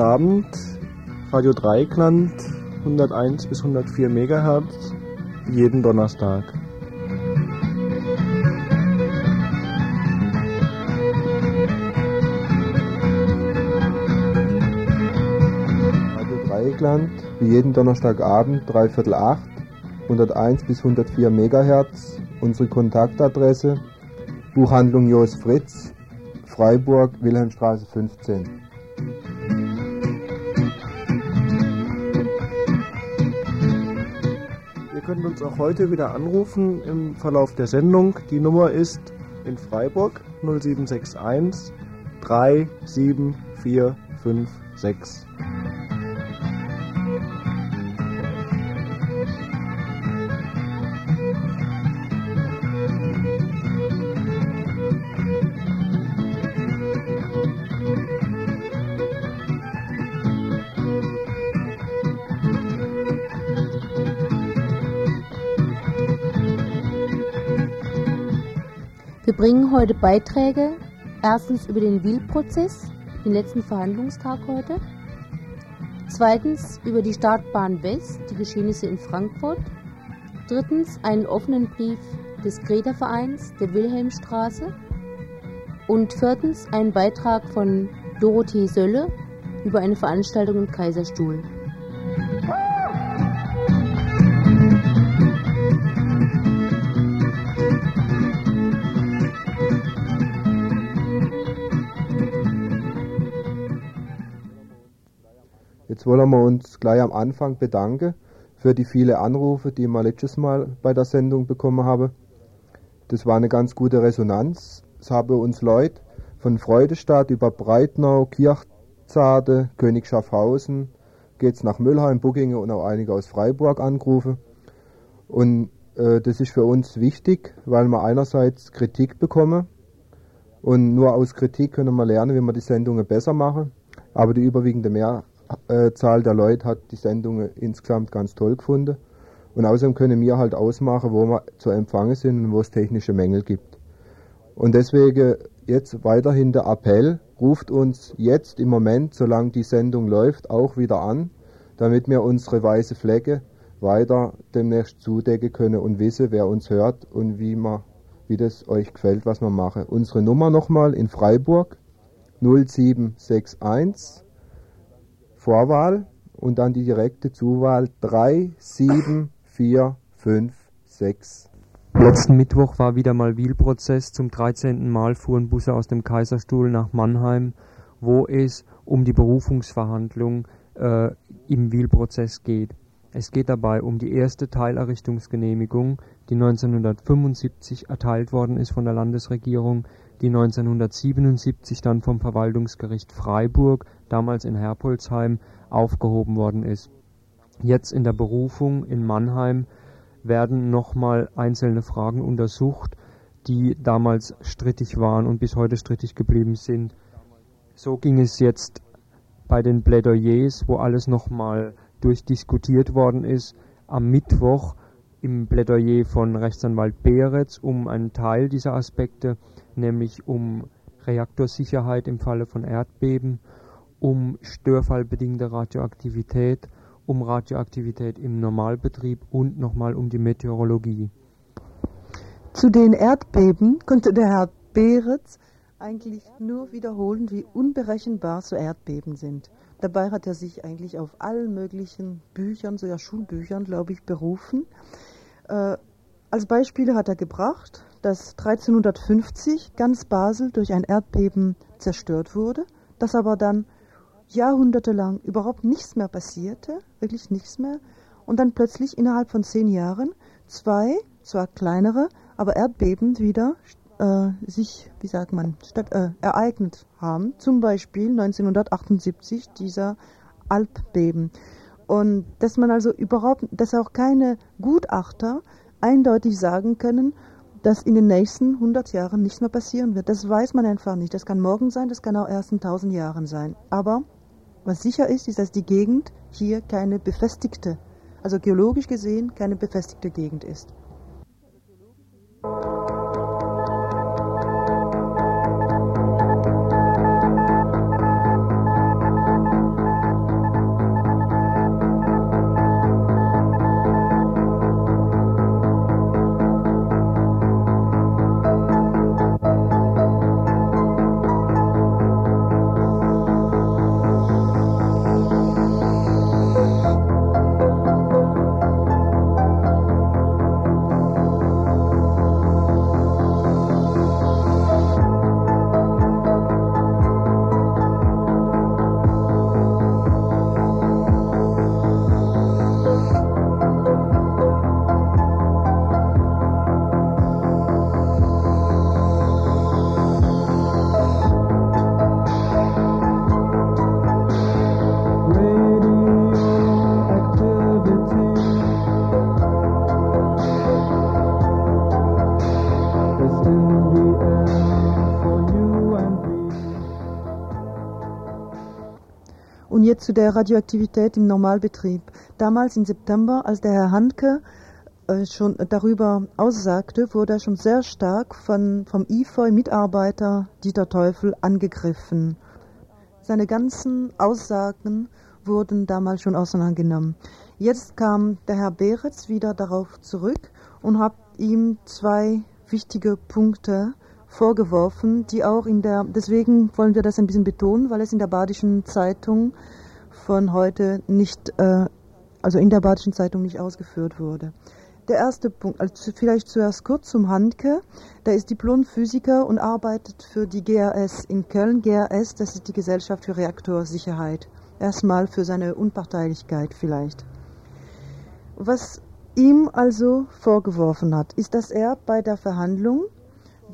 Abend, Radio Dreikland, 101 bis 104 Megahertz, jeden Donnerstag. Radio Dreieckland, wie jeden Donnerstagabend, dreiviertel acht, 101 bis 104 Megahertz, unsere Kontaktadresse, Buchhandlung Jos Fritz, Freiburg, Wilhelmstraße 15. Könnt uns auch heute wieder anrufen im Verlauf der Sendung. Die Nummer ist in Freiburg 0761 37456. bringen heute Beiträge, erstens über den Wiel-Prozess, den letzten Verhandlungstag heute, zweitens über die Startbahn West, die Geschehnisse in Frankfurt, drittens einen offenen Brief des Greta-Vereins der Wilhelmstraße. Und viertens einen Beitrag von Dorothee Sölle über eine Veranstaltung im Kaiserstuhl. Jetzt wollen wir uns gleich am Anfang bedanken für die vielen Anrufe, die wir letztes Mal bei der Sendung bekommen haben. Das war eine ganz gute Resonanz. Es haben uns Leute von Freudestadt über Breitnau, Kirchzade, König Schaffhausen, geht's nach Müllheim, Buggingen und auch einige aus Freiburg angerufen. Und äh, das ist für uns wichtig, weil wir einerseits Kritik bekommen und nur aus Kritik können wir lernen, wie wir die Sendungen besser machen. Aber die überwiegende Mehrzahl der Leute hat die Sendungen insgesamt ganz toll gefunden. Und außerdem können wir halt ausmachen, wo wir zu empfangen sind und wo es technische Mängel gibt. Und deswegen jetzt weiterhin der Appell, ruft uns jetzt im Moment, solange die Sendung läuft, auch wieder an, damit wir unsere weiße Flecke weiter demnächst zudecken können und wissen, wer uns hört und wie, man, wie das euch gefällt, was wir machen. Unsere Nummer nochmal in Freiburg 0761 Vorwahl und dann die direkte Zuwahl 37456. Letzten Mittwoch war wieder mal Wielprozess. Zum 13. Mal fuhren Busse aus dem Kaiserstuhl nach Mannheim, wo es um die Berufungsverhandlung äh, im Wielprozess geht. Es geht dabei um die erste Teilerrichtungsgenehmigung, die 1975 erteilt worden ist von der Landesregierung, die 1977 dann vom Verwaltungsgericht Freiburg, damals in Herpolzheim, aufgehoben worden ist. Jetzt in der Berufung in Mannheim werden nochmal einzelne Fragen untersucht, die damals strittig waren und bis heute strittig geblieben sind. So ging es jetzt bei den Plädoyers, wo alles nochmal durchdiskutiert worden ist, am Mittwoch im Plädoyer von Rechtsanwalt Beretz um einen Teil dieser Aspekte, nämlich um Reaktorsicherheit im Falle von Erdbeben, um störfallbedingte Radioaktivität, um Radioaktivität im Normalbetrieb und nochmal um die Meteorologie. Zu den Erdbeben konnte der Herr Beretz eigentlich nur wiederholen, wie unberechenbar so Erdbeben sind. Dabei hat er sich eigentlich auf allen möglichen Büchern, sogar Schulbüchern, glaube ich, berufen. Äh, als Beispiele hat er gebracht, dass 1350 ganz Basel durch ein Erdbeben zerstört wurde, dass aber dann jahrhundertelang überhaupt nichts mehr passierte, wirklich nichts mehr, und dann plötzlich innerhalb von zehn Jahren zwei, zwar kleinere, aber Erdbeben wieder äh, sich, wie sagt man, statt, äh, ereignet haben. Zum Beispiel 1978 dieser Alpbeben. Und dass man also überhaupt, dass auch keine Gutachter eindeutig sagen können, dass in den nächsten 100 Jahren nichts mehr passieren wird. Das weiß man einfach nicht. Das kann morgen sein, das kann auch erst in 1000 Jahren sein. Aber was sicher ist, ist, dass die Gegend hier keine befestigte, also geologisch gesehen keine befestigte Gegend ist. Zu der Radioaktivität im Normalbetrieb. Damals im September, als der Herr Handke äh, schon darüber aussagte, wurde er schon sehr stark von, vom IFOI-Mitarbeiter Dieter Teufel angegriffen. Seine ganzen Aussagen wurden damals schon auseinandergenommen. Jetzt kam der Herr Beretz wieder darauf zurück und hat ihm zwei wichtige Punkte vorgeworfen, die auch in der, deswegen wollen wir das ein bisschen betonen, weil es in der Badischen Zeitung von heute nicht, äh, also in der Badischen Zeitung nicht ausgeführt wurde. Der erste Punkt, also vielleicht zuerst kurz zum Handke. Der ist Diplomphysiker und arbeitet für die GRS in Köln. GRS, das ist die Gesellschaft für Reaktorsicherheit. Erstmal für seine Unparteilichkeit vielleicht. Was ihm also vorgeworfen hat, ist, dass er bei der Verhandlung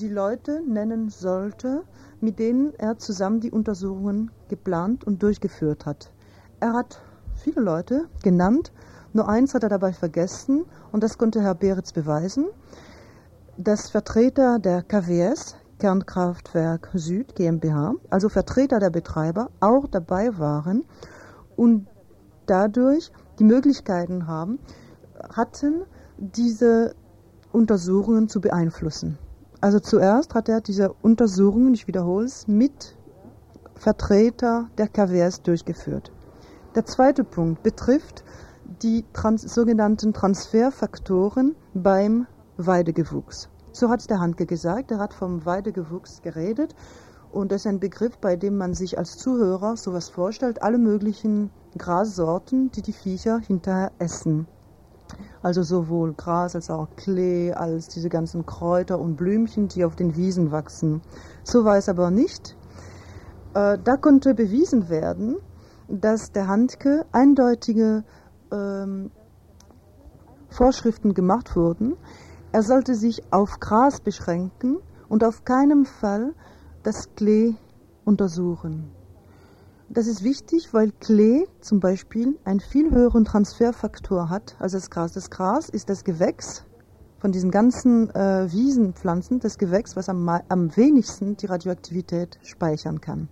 die Leute nennen sollte, mit denen er zusammen die Untersuchungen geplant und durchgeführt hat. Er hat viele Leute genannt, nur eins hat er dabei vergessen und das konnte Herr Beretz beweisen, dass Vertreter der KWS, Kernkraftwerk Süd GmbH, also Vertreter der Betreiber, auch dabei waren und dadurch die Möglichkeiten haben, hatten, diese Untersuchungen zu beeinflussen. Also zuerst hat er diese Untersuchungen, ich wiederhole es, mit Vertreter der KWS durchgeführt. Der zweite Punkt betrifft die trans sogenannten Transferfaktoren beim Weidegewuchs. So hat der Handke gesagt, er hat vom Weidegewuchs geredet und das ist ein Begriff, bei dem man sich als Zuhörer sowas vorstellt, alle möglichen Grassorten, die die Viecher hinterher essen. Also sowohl Gras als auch Klee, als diese ganzen Kräuter und Blümchen, die auf den Wiesen wachsen. So war es aber nicht. Äh, da konnte bewiesen werden, dass der Handke eindeutige ähm, Vorschriften gemacht wurden. Er sollte sich auf Gras beschränken und auf keinen Fall das Klee untersuchen. Das ist wichtig, weil Klee zum Beispiel einen viel höheren Transferfaktor hat als das Gras. Das Gras ist das Gewächs von diesen ganzen äh, Wiesenpflanzen, das Gewächs, was am, am wenigsten die Radioaktivität speichern kann.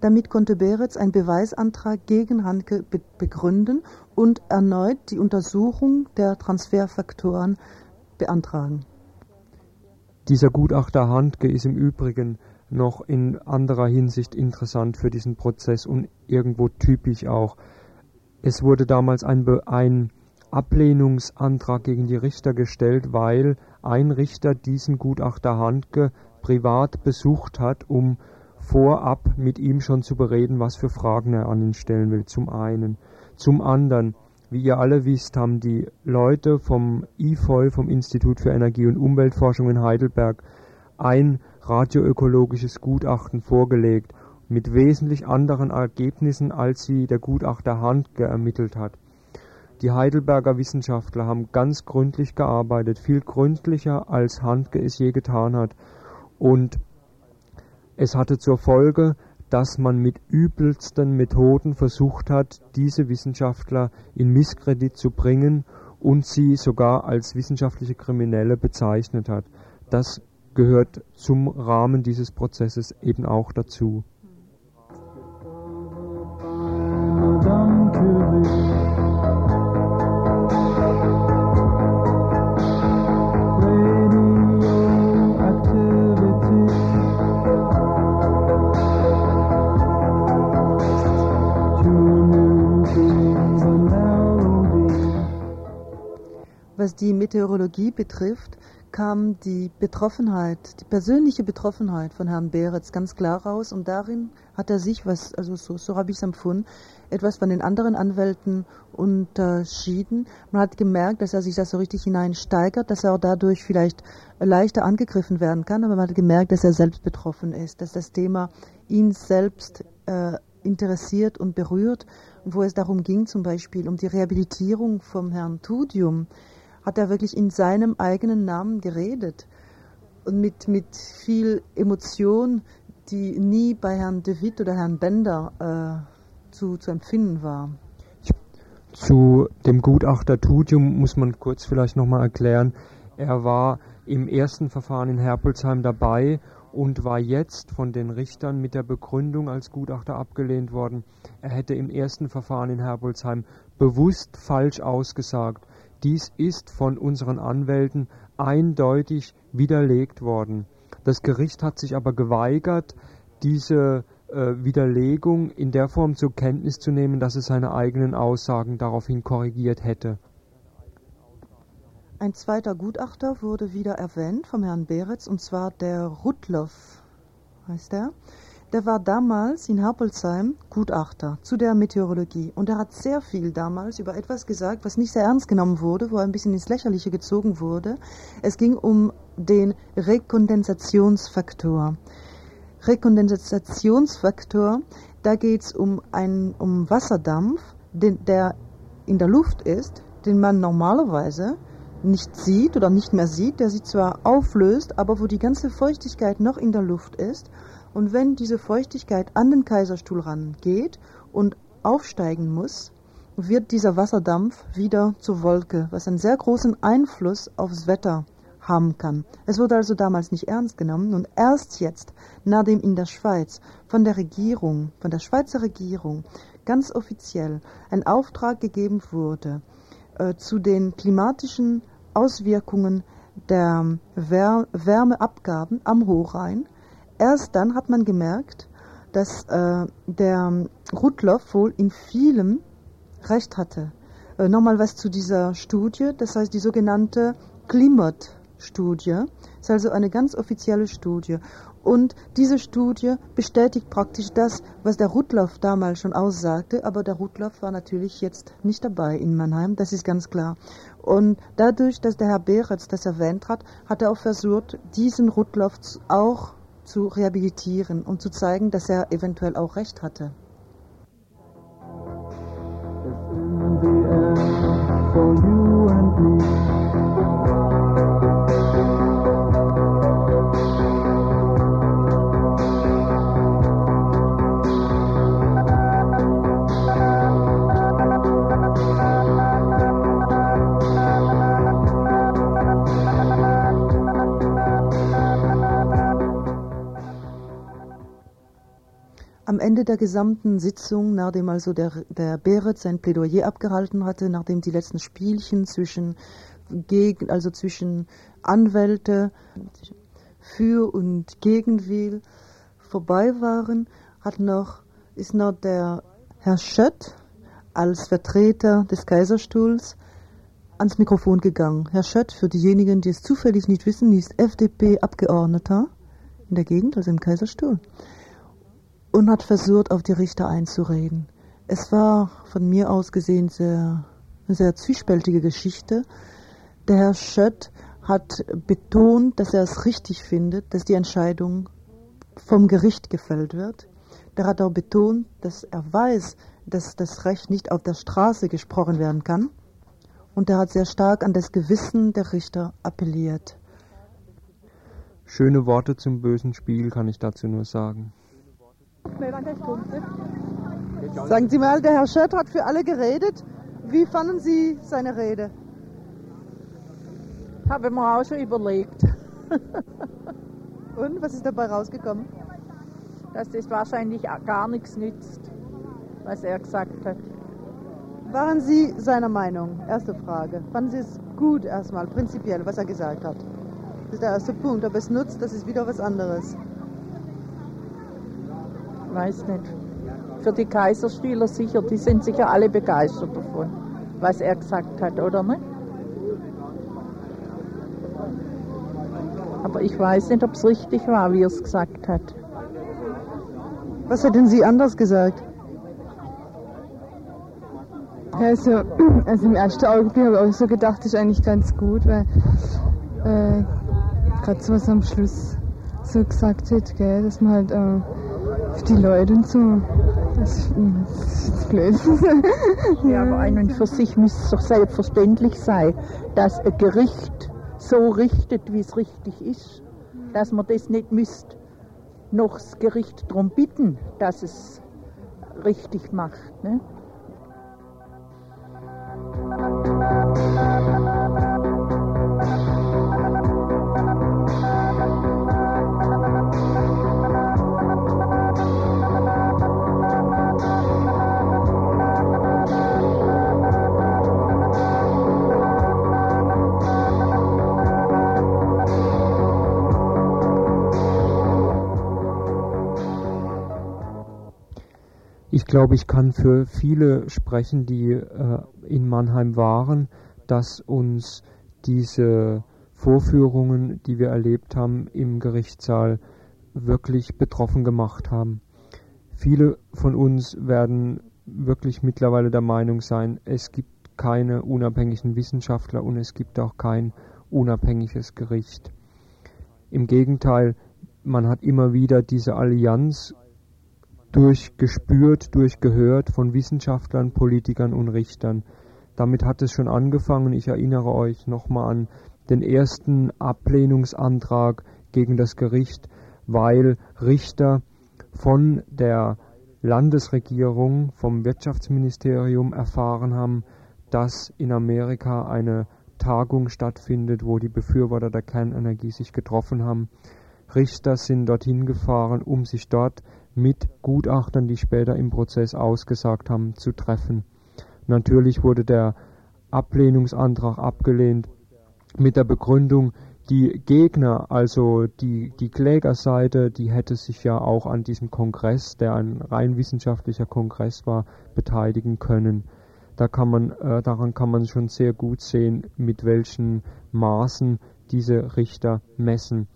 Damit konnte Beretz einen Beweisantrag gegen Hanke be begründen und erneut die Untersuchung der Transferfaktoren beantragen. Dieser Gutachter Handke ist im Übrigen noch in anderer Hinsicht interessant für diesen Prozess und irgendwo typisch auch. Es wurde damals ein, Be ein Ablehnungsantrag gegen die Richter gestellt, weil ein Richter diesen Gutachter Handke privat besucht hat, um vorab mit ihm schon zu bereden, was für Fragen er an ihn stellen will, zum einen. Zum anderen, wie ihr alle wisst, haben die Leute vom IFOI, vom Institut für Energie- und Umweltforschung in Heidelberg, ein radioökologisches Gutachten vorgelegt, mit wesentlich anderen Ergebnissen, als sie der Gutachter Handke ermittelt hat. Die Heidelberger Wissenschaftler haben ganz gründlich gearbeitet, viel gründlicher als Handke es je getan hat. Und es hatte zur Folge, dass man mit übelsten Methoden versucht hat, diese Wissenschaftler in Misskredit zu bringen und sie sogar als wissenschaftliche Kriminelle bezeichnet hat. Das gehört zum Rahmen dieses Prozesses eben auch dazu. Die Meteorologie betrifft, kam die Betroffenheit, die persönliche Betroffenheit von Herrn Beretz ganz klar raus und darin hat er sich, was, also so, so habe ich es empfunden, etwas von den anderen Anwälten unterschieden. Man hat gemerkt, dass er sich da so richtig hineinsteigert, dass er auch dadurch vielleicht leichter angegriffen werden kann, aber man hat gemerkt, dass er selbst betroffen ist, dass das Thema ihn selbst äh, interessiert und berührt, wo es darum ging, zum Beispiel um die Rehabilitierung vom Herrn Tudium hat er wirklich in seinem eigenen Namen geredet und mit, mit viel Emotion, die nie bei Herrn De Witt oder Herrn Bender äh, zu, zu empfinden war. Zu dem Gutachter Tudium muss man kurz vielleicht nochmal erklären. Er war im ersten Verfahren in Herpolsheim dabei und war jetzt von den Richtern mit der Begründung als Gutachter abgelehnt worden, er hätte im ersten Verfahren in Herbolzheim bewusst falsch ausgesagt. Dies ist von unseren Anwälten eindeutig widerlegt worden. Das Gericht hat sich aber geweigert, diese äh, Widerlegung in der Form zur Kenntnis zu nehmen, dass es seine eigenen Aussagen daraufhin korrigiert hätte. Ein zweiter Gutachter wurde wieder erwähnt vom Herrn Beretz, und zwar der Rudloff, heißt er. Der war damals in Herpolzheim Gutachter zu der Meteorologie und er hat sehr viel damals über etwas gesagt, was nicht sehr ernst genommen wurde, wo er ein bisschen ins Lächerliche gezogen wurde. Es ging um den Rekondensationsfaktor. Rekondensationsfaktor, da geht es um, um Wasserdampf, den, der in der Luft ist, den man normalerweise nicht sieht oder nicht mehr sieht, der sich zwar auflöst, aber wo die ganze Feuchtigkeit noch in der Luft ist. Und wenn diese Feuchtigkeit an den Kaiserstuhl rangeht und aufsteigen muss, wird dieser Wasserdampf wieder zur Wolke, was einen sehr großen Einfluss aufs Wetter haben kann. Es wurde also damals nicht ernst genommen und erst jetzt, nachdem in der Schweiz von der Regierung, von der Schweizer Regierung ganz offiziell ein Auftrag gegeben wurde, äh, zu den klimatischen Auswirkungen der Wär Wärmeabgaben am Hochrhein. Erst dann hat man gemerkt, dass äh, der Rudloff wohl in vielem Recht hatte. Äh, Nochmal was zu dieser Studie, das heißt die sogenannte Klimat-Studie. Ist also eine ganz offizielle Studie. Und diese Studie bestätigt praktisch das, was der Rudloff damals schon aussagte, aber der Rudloff war natürlich jetzt nicht dabei in Mannheim, das ist ganz klar. Und dadurch, dass der Herr Beretz das erwähnt hat, hat er auch versucht, diesen Rudloff auch zu rehabilitieren und zu zeigen, dass er eventuell auch recht hatte. for you Ende der gesamten Sitzung, nachdem also der, der Beretz sein Plädoyer abgehalten hatte, nachdem die letzten Spielchen zwischen, gegen, also zwischen Anwälte für und gegen Will vorbei waren, hat noch, ist noch der Herr Schött als Vertreter des Kaiserstuhls ans Mikrofon gegangen. Herr Schött, für diejenigen, die es zufällig nicht wissen, ist FDP-Abgeordneter in der Gegend, also im Kaiserstuhl und hat versucht, auf die Richter einzureden. Es war von mir aus gesehen sehr, eine sehr zwiespältige Geschichte. Der Herr Schött hat betont, dass er es richtig findet, dass die Entscheidung vom Gericht gefällt wird. Der hat auch betont, dass er weiß, dass das Recht nicht auf der Straße gesprochen werden kann. Und er hat sehr stark an das Gewissen der Richter appelliert. Schöne Worte zum bösen Spiel kann ich dazu nur sagen. Sagen Sie mal, der Herr Schött hat für alle geredet. Wie fanden Sie seine Rede? Habe mir auch schon überlegt. Und was ist dabei rausgekommen? Dass das wahrscheinlich gar nichts nützt, was er gesagt hat. Waren Sie seiner Meinung? Erste Frage. Fanden Sie es gut erstmal, prinzipiell, was er gesagt hat? Das ist der erste Punkt. Ob es nutzt, das ist wieder was anderes weiß nicht. Für die Kaiserstühler sicher, die sind sicher alle begeistert davon, was er gesagt hat, oder nicht? Aber ich weiß nicht, ob es richtig war, wie er es gesagt hat. Was hätten Sie anders gesagt? Also, also im ersten Augenblick habe ich auch so gedacht, ist eigentlich ganz gut, weil äh, gerade so was am Schluss so gesagt hat, gell, dass man halt äh, die Leute und so. Das ist, das ist blöd. ja, aber ein und für sich müsste es doch selbstverständlich sein, dass ein Gericht so richtet, wie es richtig ist. Dass man das nicht müsste noch das Gericht darum bitten, dass es richtig macht. Ne? Glaube, ich kann für viele sprechen, die äh, in Mannheim waren, dass uns diese Vorführungen, die wir erlebt haben im Gerichtssaal, wirklich betroffen gemacht haben. Viele von uns werden wirklich mittlerweile der Meinung sein, es gibt keine unabhängigen Wissenschaftler und es gibt auch kein unabhängiges Gericht. Im Gegenteil, man hat immer wieder diese Allianz durchgespürt, durchgehört von Wissenschaftlern, Politikern und Richtern. Damit hat es schon angefangen. Ich erinnere euch nochmal an den ersten Ablehnungsantrag gegen das Gericht, weil Richter von der Landesregierung, vom Wirtschaftsministerium erfahren haben, dass in Amerika eine Tagung stattfindet, wo die Befürworter der Kernenergie sich getroffen haben. Richter sind dorthin gefahren, um sich dort mit Gutachtern, die später im Prozess ausgesagt haben, zu treffen. Natürlich wurde der Ablehnungsantrag abgelehnt mit der Begründung, die Gegner, also die, die Klägerseite, die hätte sich ja auch an diesem Kongress, der ein rein wissenschaftlicher Kongress war, beteiligen können. Da kann man, äh, daran kann man schon sehr gut sehen, mit welchen Maßen diese Richter messen.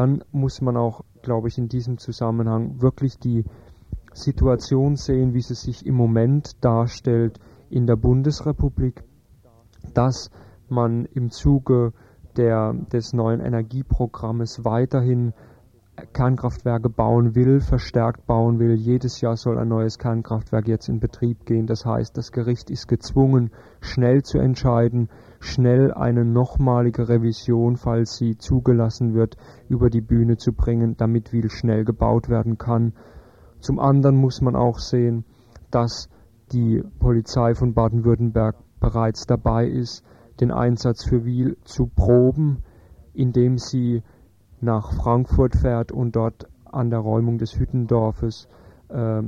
Dann muss man auch, glaube ich, in diesem Zusammenhang wirklich die Situation sehen, wie sie sich im Moment darstellt in der Bundesrepublik, dass man im Zuge der, des neuen Energieprogrammes weiterhin Kernkraftwerke bauen will, verstärkt bauen will. Jedes Jahr soll ein neues Kernkraftwerk jetzt in Betrieb gehen. Das heißt, das Gericht ist gezwungen, schnell zu entscheiden, schnell eine nochmalige Revision, falls sie zugelassen wird, über die Bühne zu bringen, damit viel schnell gebaut werden kann. Zum anderen muss man auch sehen, dass die Polizei von Baden-Württemberg bereits dabei ist, den Einsatz für Wiel zu proben, indem sie nach Frankfurt fährt und dort an der Räumung des Hüttendorfes äh,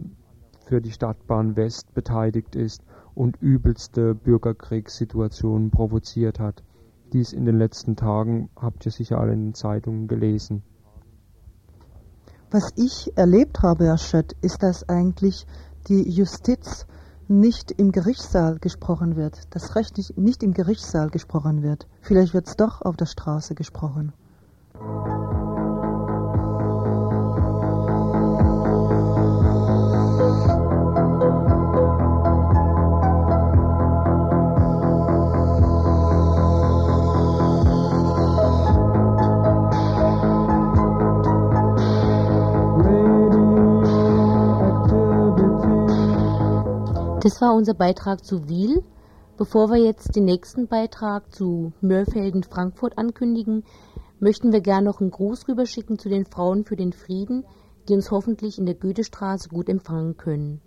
für die Stadtbahn West beteiligt ist und übelste Bürgerkriegssituationen provoziert hat. Dies in den letzten Tagen habt ihr sicher alle in den Zeitungen gelesen. Was ich erlebt habe, Herr Schött, ist, dass eigentlich die Justiz nicht im Gerichtssaal gesprochen wird, das Recht nicht, nicht im Gerichtssaal gesprochen wird. Vielleicht wird es doch auf der Straße gesprochen. Das war unser Beitrag zu Wiel. Bevor wir jetzt den nächsten Beitrag zu Mörfelden Frankfurt ankündigen, möchten wir gerne noch einen Gruß rüberschicken zu den Frauen für den Frieden, die uns hoffentlich in der Goethestraße gut empfangen können.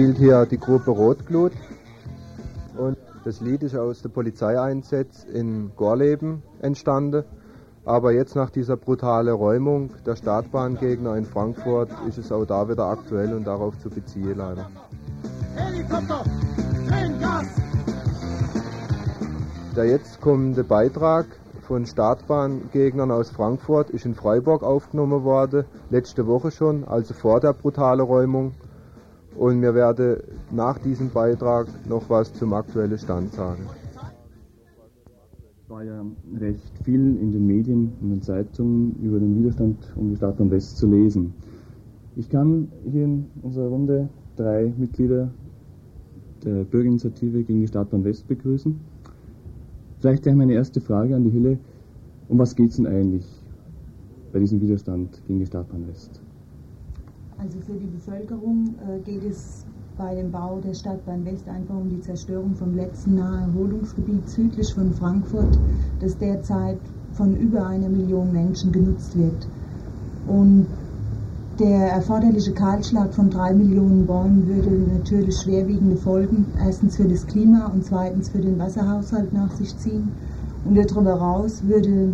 Spielt hier die Gruppe Rotglut Und das Lied ist aus der Polizeieinsatz in Gorleben entstanden. Aber jetzt nach dieser brutalen Räumung der Startbahngegner in Frankfurt ist es auch da wieder aktuell und darauf zu beziehen leider. Helikopter! Der jetzt kommende Beitrag von Startbahngegnern aus Frankfurt ist in Freiburg aufgenommen worden, letzte Woche schon, also vor der brutalen Räumung. Und wir werden nach diesem Beitrag noch was zum aktuellen Stand sagen. Es war ja recht viel in den Medien und den Zeitungen über den Widerstand um die Startbahn West zu lesen. Ich kann hier in unserer Runde drei Mitglieder der Bürgerinitiative gegen die Startbahn West begrüßen. Vielleicht gleich meine erste Frage an die Hille. Um was geht es denn eigentlich bei diesem Widerstand gegen die Startbahn West? Also für die Bevölkerung äh, geht es bei dem Bau der Stadtbahn West einfach um die Zerstörung vom letzten Naherholungsgebiet südlich von Frankfurt, das derzeit von über einer Million Menschen genutzt wird. Und der erforderliche Kahlschlag von drei Millionen Bäumen würde natürlich schwerwiegende Folgen, erstens für das Klima und zweitens für den Wasserhaushalt nach sich ziehen. Und darüber hinaus würde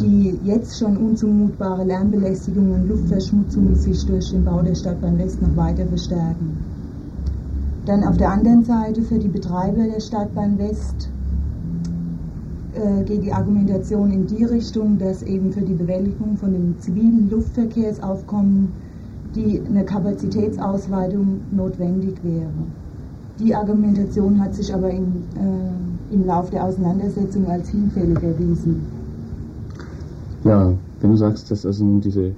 die jetzt schon unzumutbare Lärmbelästigung und Luftverschmutzung sich durch den Bau der Stadtbahn West noch weiter verstärken. Dann auf der anderen Seite für die Betreiber der Stadtbahn West äh, geht die Argumentation in die Richtung, dass eben für die Bewältigung von dem zivilen Luftverkehrsaufkommen die eine Kapazitätsausweitung notwendig wäre. Die Argumentation hat sich aber in, äh, im Laufe der Auseinandersetzung als hinfällig erwiesen. Ja, wenn du sagst, dass also diese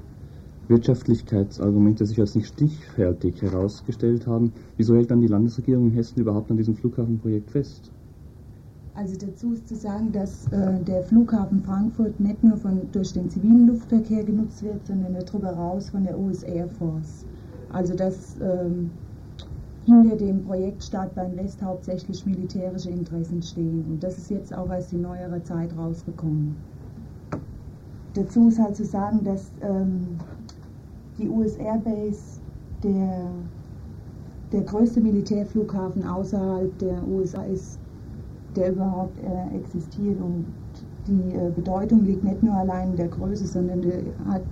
Wirtschaftlichkeitsargumente sich als nicht stichfertig herausgestellt haben, wieso hält dann die Landesregierung in Hessen überhaupt an diesem Flughafenprojekt fest? Also dazu ist zu sagen, dass äh, der Flughafen Frankfurt nicht nur von, durch den zivilen Luftverkehr genutzt wird, sondern darüber raus von der US Air Force. Also dass ähm, hinter dem Projekt Startbahn West hauptsächlich militärische Interessen stehen. Und das ist jetzt auch erst in neuerer Zeit rausgekommen. Dazu ist halt zu sagen, dass ähm, die US Air Base der, der größte Militärflughafen außerhalb der USA ist der überhaupt äh, existiert. Und die äh, Bedeutung liegt nicht nur allein in der Größe, sondern der hat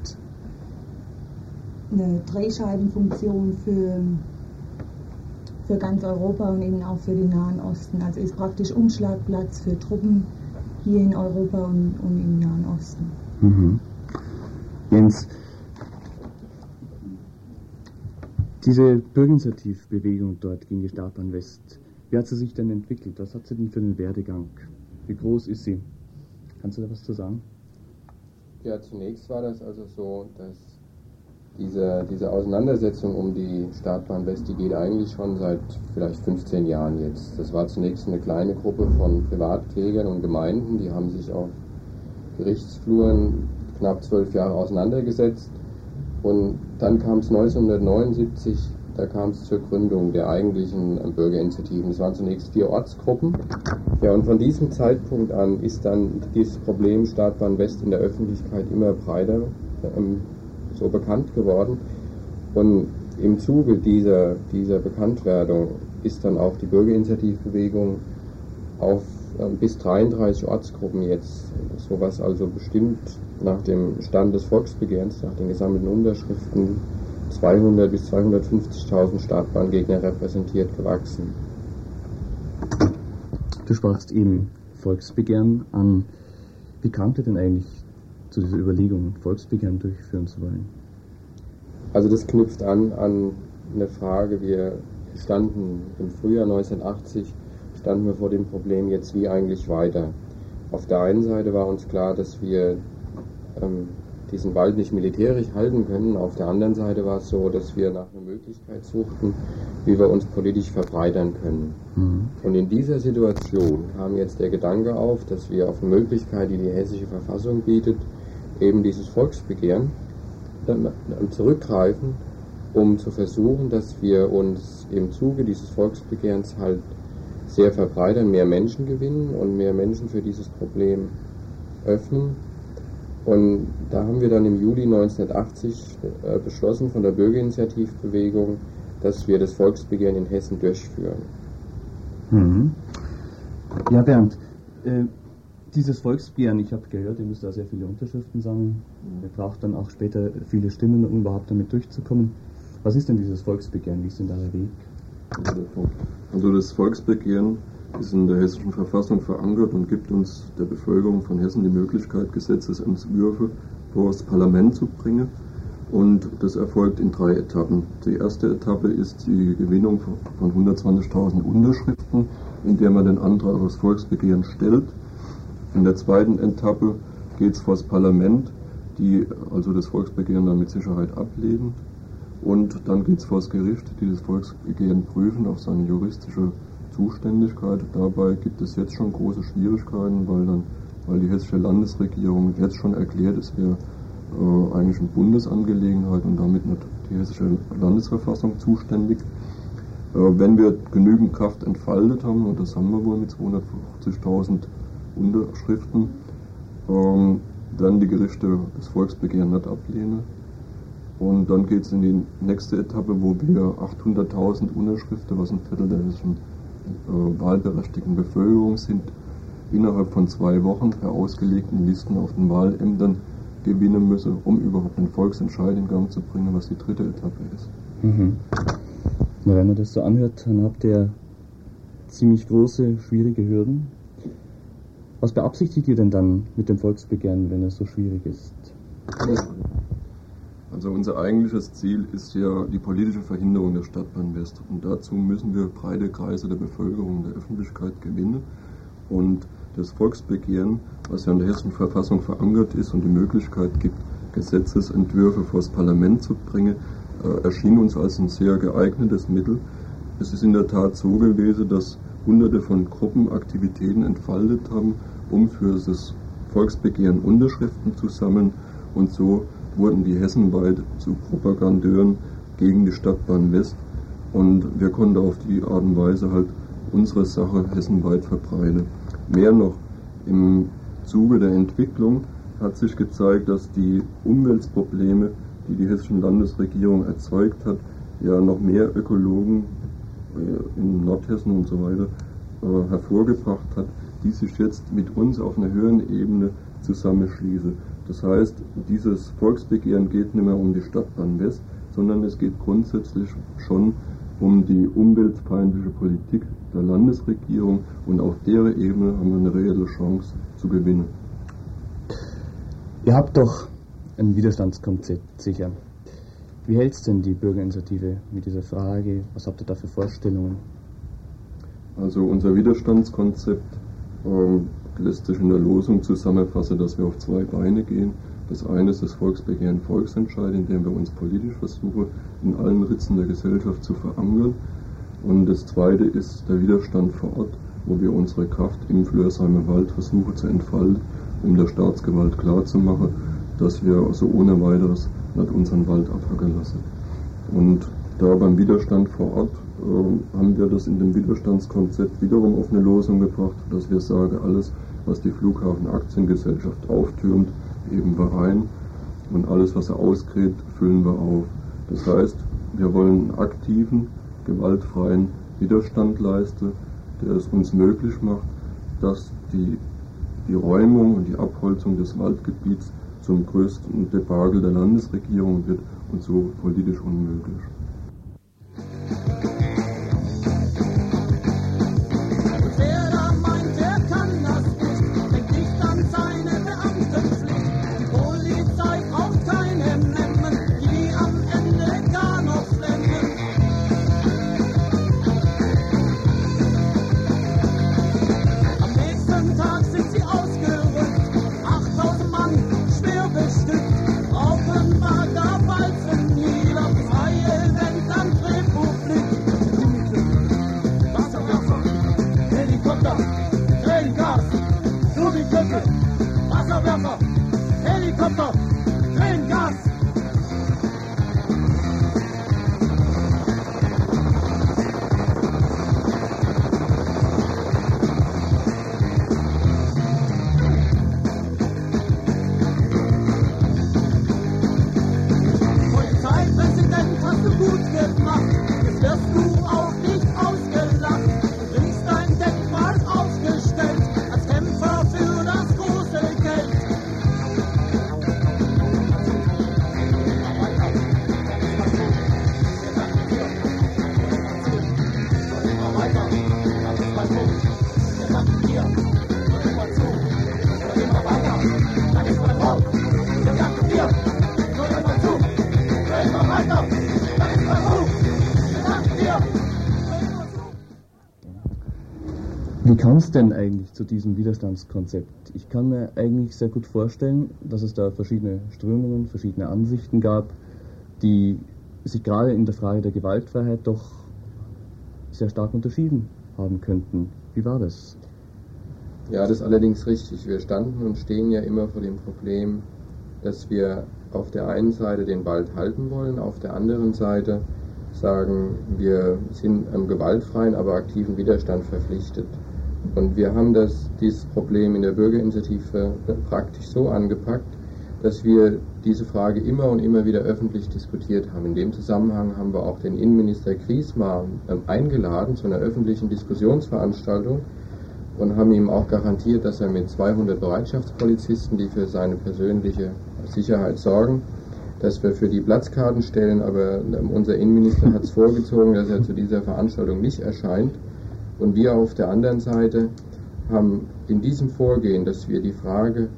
eine Drehscheibenfunktion für, für ganz Europa und eben auch für den Nahen Osten. Also ist praktisch Umschlagplatz für Truppen hier in Europa und, und im Nahen Osten. Mhm. Jens, diese Bürgerinitiativbewegung dort gegen die Startbahn West, wie hat sie sich denn entwickelt? Was hat sie denn für einen Werdegang? Wie groß ist sie? Kannst du da was zu sagen? Ja, zunächst war das also so, dass diese, diese Auseinandersetzung um die Startbahn West, die geht eigentlich schon seit vielleicht 15 Jahren jetzt. Das war zunächst eine kleine Gruppe von Privatklägern und Gemeinden, die haben sich auf Gerichtsfluren knapp zwölf Jahre auseinandergesetzt. Und dann kam es 1979 da kam es zur Gründung der eigentlichen äh, Bürgerinitiativen. Es waren zunächst vier Ortsgruppen. Ja, und von diesem Zeitpunkt an ist dann dieses Problem Startbahn West in der Öffentlichkeit immer breiter ähm, so bekannt geworden. Und im Zuge dieser, dieser Bekanntwerdung ist dann auch die Bürgerinitiativbewegung auf bis 33 Ortsgruppen jetzt, sowas also bestimmt nach dem Stand des Volksbegehrens, nach den gesammelten Unterschriften 200 bis 250.000 Startbahngegner repräsentiert gewachsen. Du sprachst eben Volksbegehren an. Wie kam ihr denn eigentlich zu dieser Überlegung, Volksbegehren durchführen zu wollen? Also das knüpft an an eine Frage. Wir standen im Frühjahr 1980 standen wir vor dem Problem jetzt wie eigentlich weiter. Auf der einen Seite war uns klar, dass wir ähm, diesen Wald nicht militärisch halten können. Auf der anderen Seite war es so, dass wir nach einer Möglichkeit suchten, wie wir uns politisch verbreitern können. Mhm. Und in dieser Situation kam jetzt der Gedanke auf, dass wir auf eine Möglichkeit, die die hessische Verfassung bietet, eben dieses Volksbegehren zurückgreifen, um zu versuchen, dass wir uns im Zuge dieses Volksbegehrens halt sehr verbreitern, mehr Menschen gewinnen und mehr Menschen für dieses Problem öffnen und da haben wir dann im Juli 1980 äh, beschlossen von der Bürgerinitiativbewegung, dass wir das Volksbegehren in Hessen durchführen. Mhm. Ja, Bernd, äh, dieses Volksbegehren, ich habe gehört, ihr müsst da sehr viele Unterschriften sammeln. Ihr braucht dann auch später viele Stimmen, um überhaupt damit durchzukommen. Was ist denn dieses Volksbegehren? Wie ist denn da der Weg? Also das Volksbegehren ist in der hessischen Verfassung verankert und gibt uns der Bevölkerung von Hessen die Möglichkeit, Gesetzesentwürfe vor das Parlament zu bringen. Und das erfolgt in drei Etappen. Die erste Etappe ist die Gewinnung von 120.000 Unterschriften, in der man den Antrag aufs Volksbegehren stellt. In der zweiten Etappe geht es vor das Parlament, die also das Volksbegehren dann mit Sicherheit ablehnen. Und dann geht es vor das Gericht, die das Volksbegehren prüfen auf seine juristische Zuständigkeit. Dabei gibt es jetzt schon große Schwierigkeiten, weil, dann, weil die hessische Landesregierung jetzt schon erklärt, es wäre äh, eigentlich eine Bundesangelegenheit und damit nicht die hessische Landesverfassung zuständig. Äh, wenn wir genügend Kraft entfaltet haben, und das haben wir wohl mit 250.000 Unterschriften, ähm, dann die Gerichte das Volksbegehren nicht ablehnen und dann geht es in die nächste Etappe, wo wir 800.000 Unterschriften, was ein Viertel der hessischen äh, wahlberechtigten Bevölkerung sind, innerhalb von zwei Wochen per ausgelegten Listen auf den Wahlämtern gewinnen müssen, um überhaupt einen Volksentscheid in Gang zu bringen, was die dritte Etappe ist. Mhm. Na, wenn man das so anhört, dann habt ihr ziemlich große, schwierige Hürden. Was beabsichtigt ihr denn dann mit dem Volksbegehren, wenn es so schwierig ist? Also unser eigentliches Ziel ist ja die politische Verhinderung der Stadtbahn West. Und dazu müssen wir breite Kreise der Bevölkerung, der Öffentlichkeit gewinnen. Und das Volksbegehren, was ja in der hessischen Verfassung verankert ist und die Möglichkeit gibt, Gesetzesentwürfe vor das Parlament zu bringen, äh, erschien uns als ein sehr geeignetes Mittel. Es ist in der Tat so gewesen, dass hunderte von Gruppen Aktivitäten entfaltet haben, um für das Volksbegehren Unterschriften zu sammeln und so wurden die hessenweit zu Propagandeuren gegen die Stadtbahn West und wir konnten auf die Art und Weise halt unsere Sache hessenweit verbreiten. Mehr noch, im Zuge der Entwicklung hat sich gezeigt, dass die Umweltprobleme, die die hessische Landesregierung erzeugt hat, ja noch mehr Ökologen äh, in Nordhessen und so weiter äh, hervorgebracht hat, die sich jetzt mit uns auf einer höheren Ebene zusammenschließen. Das heißt, dieses Volksbegehren geht nicht mehr um die Stadtbahn West, sondern es geht grundsätzlich schon um die umweltfeindliche Politik der Landesregierung und auf der Ebene haben wir eine reelle Chance zu gewinnen. Ihr habt doch ein Widerstandskonzept sicher. Wie hältst denn die Bürgerinitiative mit dieser Frage? Was habt ihr da für Vorstellungen? Also unser Widerstandskonzept ähm, lässt sich in der Losung zusammenfassen, dass wir auf zwei Beine gehen. Das eine ist das Volksbegehren Volksentscheid, in dem wir uns politisch versuchen, in allen Ritzen der Gesellschaft zu verankern. Und das zweite ist der Widerstand vor Ort, wo wir unsere Kraft im Flörsheimer Wald versuchen zu entfalten, um der Staatsgewalt klarzumachen, dass wir also ohne weiteres nicht unseren Wald abhacken lassen. Und da beim Widerstand vor Ort äh, haben wir das in dem Widerstandskonzept wiederum auf eine Losung gebracht, dass wir sagen, alles, was die Flughafen-Aktiengesellschaft auftürmt, heben wir ein und alles, was er ausgräbt, füllen wir auf. Das heißt, wir wollen einen aktiven, gewaltfreien Widerstand leisten, der es uns möglich macht, dass die, die Räumung und die Abholzung des Waldgebiets zum größten Debakel der Landesregierung wird und so politisch unmöglich. Kam es denn eigentlich zu diesem Widerstandskonzept? Ich kann mir eigentlich sehr gut vorstellen, dass es da verschiedene Strömungen, verschiedene Ansichten gab, die sich gerade in der Frage der Gewaltfreiheit doch sehr stark unterschieden haben könnten. Wie war das? Ja, das ist allerdings richtig. Wir standen und stehen ja immer vor dem Problem, dass wir auf der einen Seite den Wald halten wollen, auf der anderen Seite sagen, wir sind einem gewaltfreien, aber aktiven Widerstand verpflichtet. Und wir haben das, dieses Problem in der Bürgerinitiative praktisch so angepackt, dass wir diese Frage immer und immer wieder öffentlich diskutiert haben. In dem Zusammenhang haben wir auch den Innenminister Griesmar ähm, eingeladen zu einer öffentlichen Diskussionsveranstaltung und haben ihm auch garantiert, dass er mit 200 Bereitschaftspolizisten, die für seine persönliche Sicherheit sorgen, dass wir für die Platzkarten stellen, aber ähm, unser Innenminister hat es vorgezogen, dass er zu dieser Veranstaltung nicht erscheint. Und wir auf der anderen Seite haben in diesem Vorgehen, dass wir die Frage,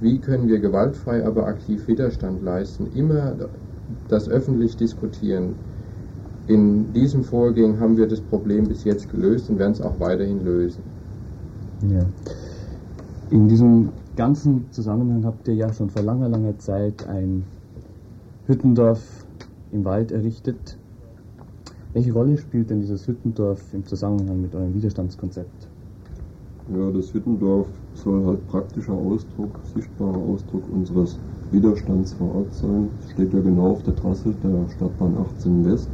wie können wir gewaltfrei, aber aktiv Widerstand leisten, immer das öffentlich diskutieren. In diesem Vorgehen haben wir das Problem bis jetzt gelöst und werden es auch weiterhin lösen. Ja. In diesem ganzen Zusammenhang habt ihr ja schon vor langer, langer Zeit ein Hüttendorf im Wald errichtet. Welche Rolle spielt denn dieses Hüttendorf im Zusammenhang mit eurem Widerstandskonzept? Ja, das Hüttendorf soll halt praktischer Ausdruck, sichtbarer Ausdruck unseres Widerstands vor Ort sein. Es steht ja genau auf der Trasse der Stadtbahn 18 West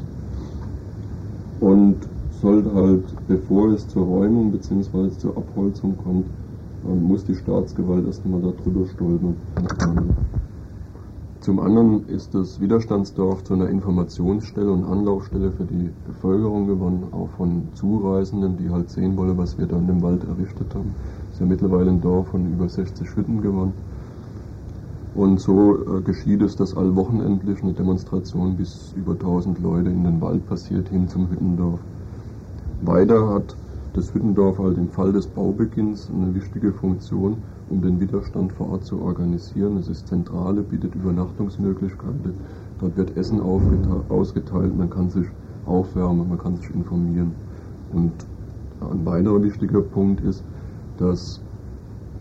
und sollte halt, bevor es zur Räumung bzw. zur Abholzung kommt, muss die Staatsgewalt erst einmal darüber stolpern. Zum anderen ist das Widerstandsdorf zu einer Informationsstelle und Anlaufstelle für die Bevölkerung geworden, auch von Zureisenden, die halt sehen wollen, was wir da in dem Wald errichtet haben. Es ist ja mittlerweile ein Dorf von über 60 Hütten geworden. Und so äh, geschieht es, dass allwochenendlich eine Demonstration bis über 1000 Leute in den Wald passiert, hin zum Hüttendorf. Weiter hat das Hüttendorf halt im Fall des Baubeginns eine wichtige Funktion, um den Widerstand vor Ort zu organisieren. Es ist Zentrale, bietet Übernachtungsmöglichkeiten. Dort wird Essen ausgeteilt, man kann sich aufwärmen, man kann sich informieren. Und ein weiterer wichtiger Punkt ist, dass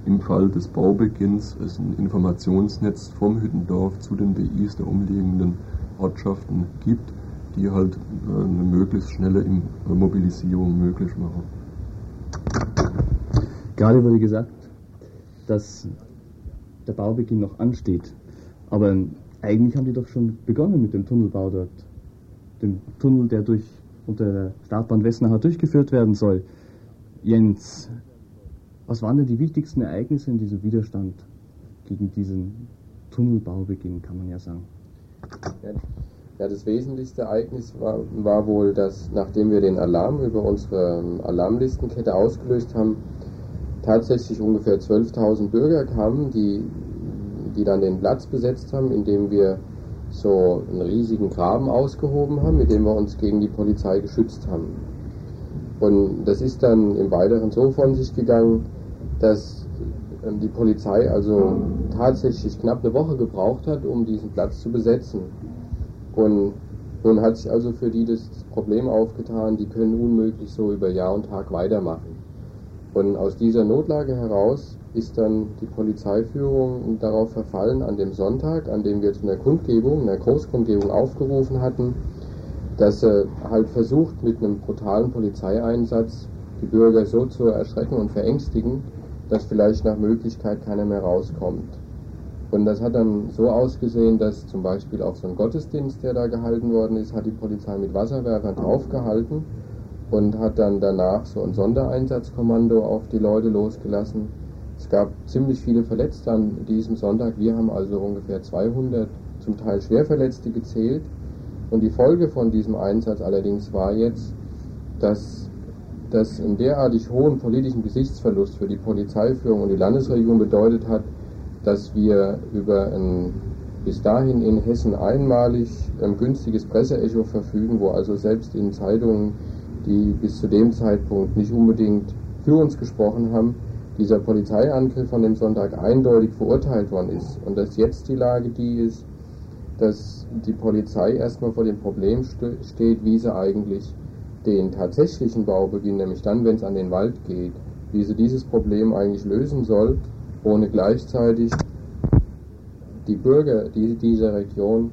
im Fall des Baubeginns es ein Informationsnetz vom Hüttendorf zu den BIs der umliegenden Ortschaften gibt, die halt äh, eine möglichst schnelle Mobilisierung möglich machen. Gerade wurde gesagt, dass der Baubeginn noch ansteht. Aber eigentlich haben die doch schon begonnen mit dem Tunnelbau dort. Dem Tunnel, der durch unter der Startbahn Westnacher durchgeführt werden soll. Jens, was waren denn die wichtigsten Ereignisse in diesem Widerstand gegen diesen Tunnelbaubeginn, kann man ja sagen? Ja, das wesentlichste Ereignis war, war wohl, dass nachdem wir den Alarm über unsere Alarmlistenkette ausgelöst haben, tatsächlich ungefähr 12.000 Bürger kamen, die, die dann den Platz besetzt haben, indem wir so einen riesigen Graben ausgehoben haben, mit dem wir uns gegen die Polizei geschützt haben. Und das ist dann im Weiteren so von sich gegangen, dass ähm, die Polizei also tatsächlich knapp eine Woche gebraucht hat, um diesen Platz zu besetzen. Und nun hat sich also für die das Problem aufgetan, die können unmöglich so über Jahr und Tag weitermachen. Und aus dieser Notlage heraus ist dann die Polizeiführung darauf verfallen, an dem Sonntag, an dem wir zu einer Kundgebung, einer Großkundgebung aufgerufen hatten, dass er halt versucht, mit einem brutalen Polizeieinsatz die Bürger so zu erschrecken und verängstigen, dass vielleicht nach Möglichkeit keiner mehr rauskommt. Und das hat dann so ausgesehen, dass zum Beispiel auf so einen Gottesdienst, der da gehalten worden ist, hat die Polizei mit Wasserwerfern draufgehalten und hat dann danach so ein Sondereinsatzkommando auf die Leute losgelassen. Es gab ziemlich viele Verletzte an diesem Sonntag. Wir haben also ungefähr 200 zum Teil Schwerverletzte gezählt. Und die Folge von diesem Einsatz allerdings war jetzt, dass das einen derartig hohen politischen Gesichtsverlust für die Polizeiführung und die Landesregierung bedeutet hat, dass wir über ein bis dahin in Hessen einmalig ein günstiges Presseecho verfügen, wo also selbst in Zeitungen die bis zu dem Zeitpunkt nicht unbedingt für uns gesprochen haben, dieser Polizeiangriff an dem Sonntag eindeutig verurteilt worden ist. Und dass jetzt die Lage die ist, dass die Polizei erstmal vor dem Problem steht, wie sie eigentlich den tatsächlichen Baubeginn, nämlich dann, wenn es an den Wald geht, wie sie dieses Problem eigentlich lösen soll, ohne gleichzeitig die Bürger dieser Region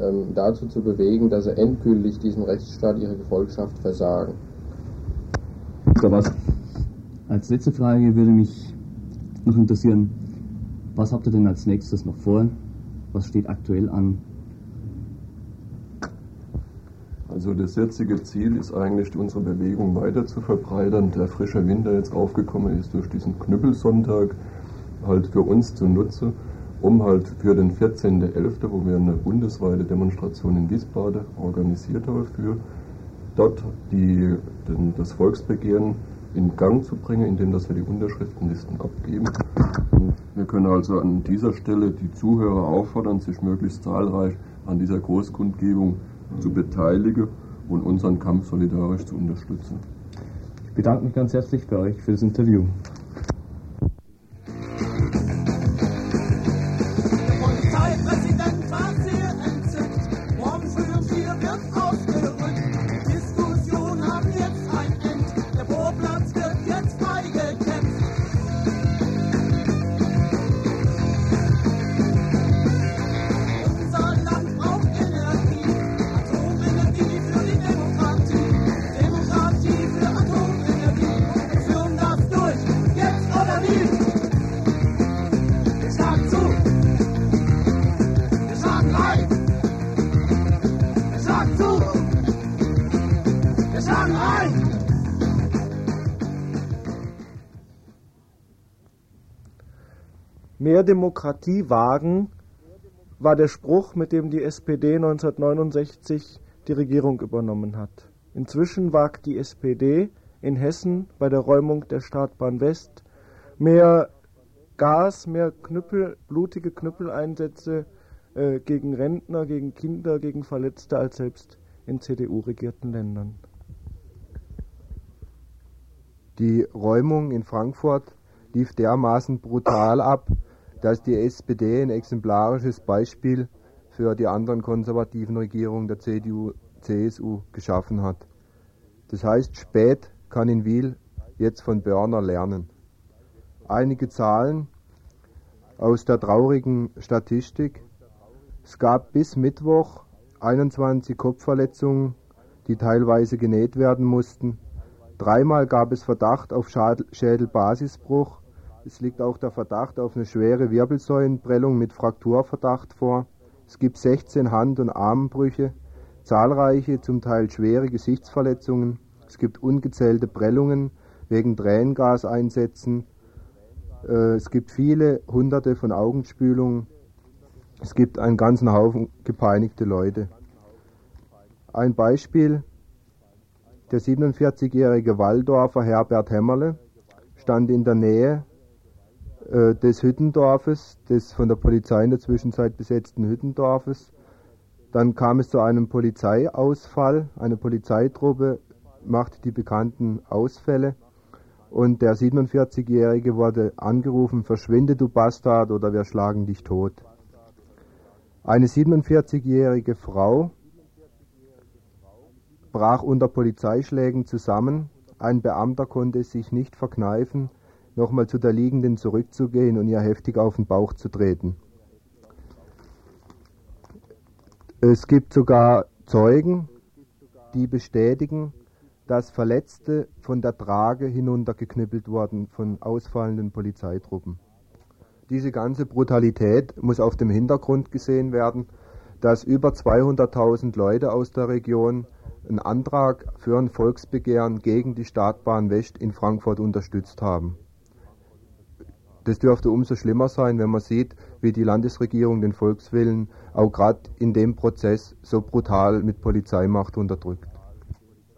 ähm, dazu zu bewegen, dass sie endgültig diesem Rechtsstaat ihre Gefolgschaft versagen. was? Als letzte Frage würde mich noch interessieren, was habt ihr denn als nächstes noch vor? Was steht aktuell an? Also das jetzige Ziel ist eigentlich, unsere Bewegung weiter zu verbreitern. Der frische Wind, der jetzt aufgekommen ist durch diesen Knüppelsonntag, halt für uns zunutze, um halt für den 14.11., wo wir eine bundesweite Demonstration in Wiesbaden organisiert haben, für dort die, den, das Volksbegehren in Gang zu bringen, indem dass wir die Unterschriftenlisten abgeben. Und wir können also an dieser Stelle die Zuhörer auffordern, sich möglichst zahlreich an dieser Großkundgebung zu beteiligen und unseren Kampf solidarisch zu unterstützen. Ich bedanke mich ganz herzlich bei euch für das Interview. Mehr Demokratie wagen war der Spruch, mit dem die SPD 1969 die Regierung übernommen hat. Inzwischen wagt die SPD in Hessen bei der Räumung der Startbahn West mehr Gas, mehr Knüppel, blutige Knüppeleinsätze äh, gegen Rentner, gegen Kinder, gegen Verletzte als selbst in CDU-regierten Ländern. Die Räumung in Frankfurt lief dermaßen brutal ab, dass die SPD ein exemplarisches Beispiel für die anderen konservativen Regierungen der CDU, CSU geschaffen hat. Das heißt, spät kann in Wiel jetzt von Börner lernen. Einige Zahlen aus der traurigen Statistik. Es gab bis Mittwoch 21 Kopfverletzungen, die teilweise genäht werden mussten. Dreimal gab es Verdacht auf Schädelbasisbruch es liegt auch der Verdacht auf eine schwere Wirbelsäulenprellung mit Frakturverdacht vor. Es gibt 16 Hand- und Armbrüche, zahlreiche, zum Teil schwere Gesichtsverletzungen. Es gibt ungezählte Prellungen wegen Tränengaseinsätzen. Äh, es gibt viele hunderte von Augenspülungen. Es gibt einen ganzen Haufen gepeinigte Leute. Ein Beispiel, der 47-jährige Waldorfer Herbert Hämmerle stand in der Nähe äh, des Hüttendorfes, des von der Polizei in der Zwischenzeit besetzten Hüttendorfes. Dann kam es zu einem Polizeiausfall. Eine Polizeitruppe machte die bekannten Ausfälle und der 47-Jährige wurde angerufen, verschwinde du Bastard oder wir schlagen dich tot. Eine 47-jährige Frau brach unter Polizeischlägen zusammen. Ein Beamter konnte sich nicht verkneifen, nochmal zu der Liegenden zurückzugehen und ihr heftig auf den Bauch zu treten. Es gibt sogar Zeugen, die bestätigen, dass Verletzte von der Trage hinuntergeknüppelt wurden von ausfallenden Polizeitruppen. Diese ganze Brutalität muss auf dem Hintergrund gesehen werden, dass über 200.000 Leute aus der Region einen Antrag für ein Volksbegehren gegen die Startbahn West in Frankfurt unterstützt haben. Das dürfte umso schlimmer sein, wenn man sieht, wie die Landesregierung den Volkswillen auch gerade in dem Prozess so brutal mit Polizeimacht unterdrückt.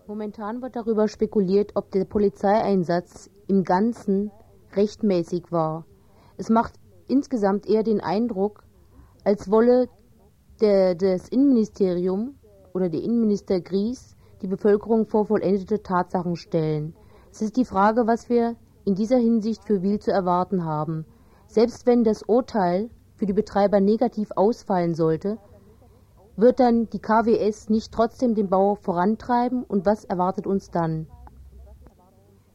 Momentan wird darüber spekuliert, ob der Polizeieinsatz im Ganzen rechtmäßig war. Es macht insgesamt eher den Eindruck, als wolle der, das Innenministerium oder der Innenminister Gries die Bevölkerung vor vollendete Tatsachen stellen. Es ist die Frage, was wir in dieser Hinsicht für Wiel zu erwarten haben. Selbst wenn das Urteil für die Betreiber negativ ausfallen sollte, wird dann die KWS nicht trotzdem den Bau vorantreiben und was erwartet uns dann?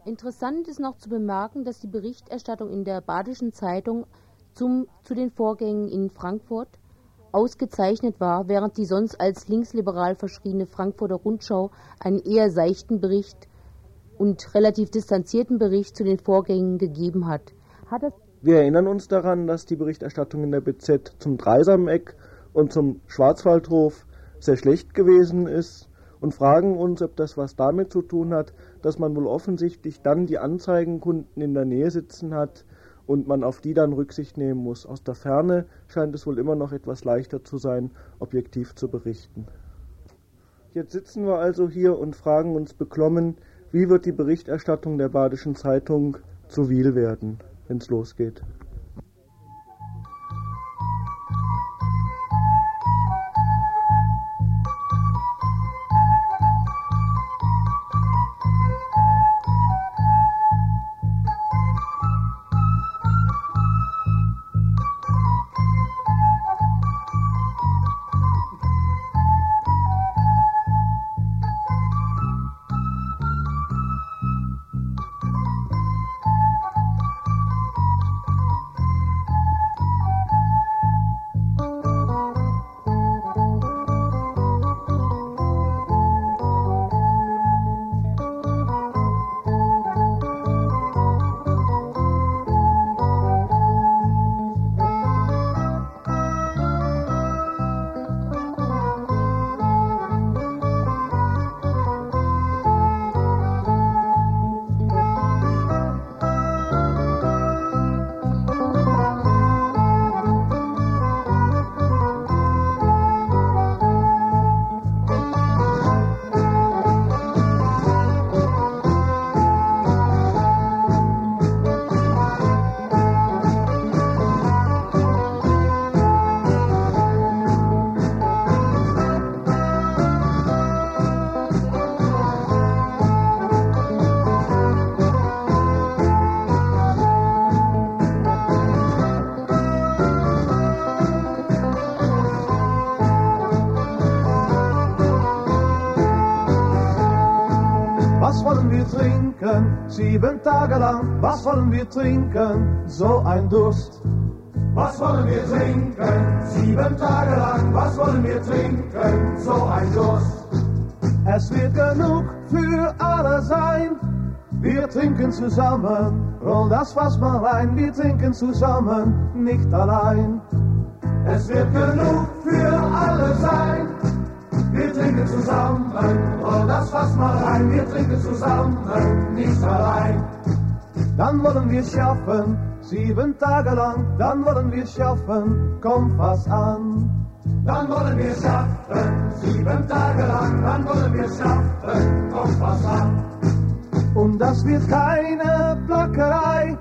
Interessant ist noch zu bemerken, dass die Berichterstattung in der Badischen Zeitung zum, zu den Vorgängen in Frankfurt ausgezeichnet war, während die sonst als linksliberal verschriebene Frankfurter Rundschau einen eher seichten Bericht und relativ distanzierten Bericht zu den Vorgängen gegeben hat. hat Wir erinnern uns daran, dass die Berichterstattung in der BZ zum Dreisameck und zum Schwarzwaldhof sehr schlecht gewesen ist und fragen uns, ob das was damit zu tun hat, dass man wohl offensichtlich dann die Anzeigenkunden in der Nähe sitzen hat und man auf die dann Rücksicht nehmen muss. Aus der Ferne scheint es wohl immer noch etwas leichter zu sein, objektiv zu berichten. Jetzt sitzen wir also hier und fragen uns beklommen, wie wird die Berichterstattung der Badischen Zeitung zu Wiel werden, wenn es losgeht. Sieben Tage lang. Was wollen wir trinken? So ein Durst. Was wollen wir trinken? Sieben Tage lang. Was wollen wir trinken? So ein Durst. Es wird genug für alle sein. Wir trinken zusammen. Roll das Fass mal rein. Wir trinken zusammen, nicht allein. Es wird genug für alle sein. Wir trinken zusammen, roll das Fass mal rein, wir trinken zusammen, nicht allein. Dann wollen wir schaffen, sieben Tage lang, dann wollen wir schaffen, komm Fass an. Dann wollen wir schaffen, sieben Tage lang, dann wollen wir schaffen, komm Fass an. Und das wird keine Plackerei,